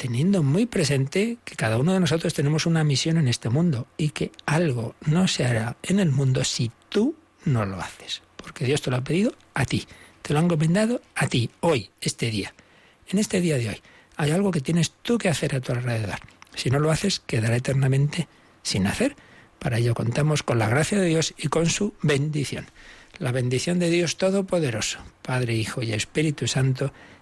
teniendo muy presente que cada uno de nosotros tenemos una misión en este mundo y que algo no se hará en el mundo si tú no lo haces. Porque Dios te lo ha pedido a ti, te lo han encomendado a ti, hoy, este día. En este día de hoy hay algo que tienes tú que hacer a tu alrededor. Si no lo haces, quedará eternamente sin hacer. Para ello contamos con la gracia de Dios y con su bendición. La bendición de Dios Todopoderoso, Padre, Hijo y Espíritu Santo,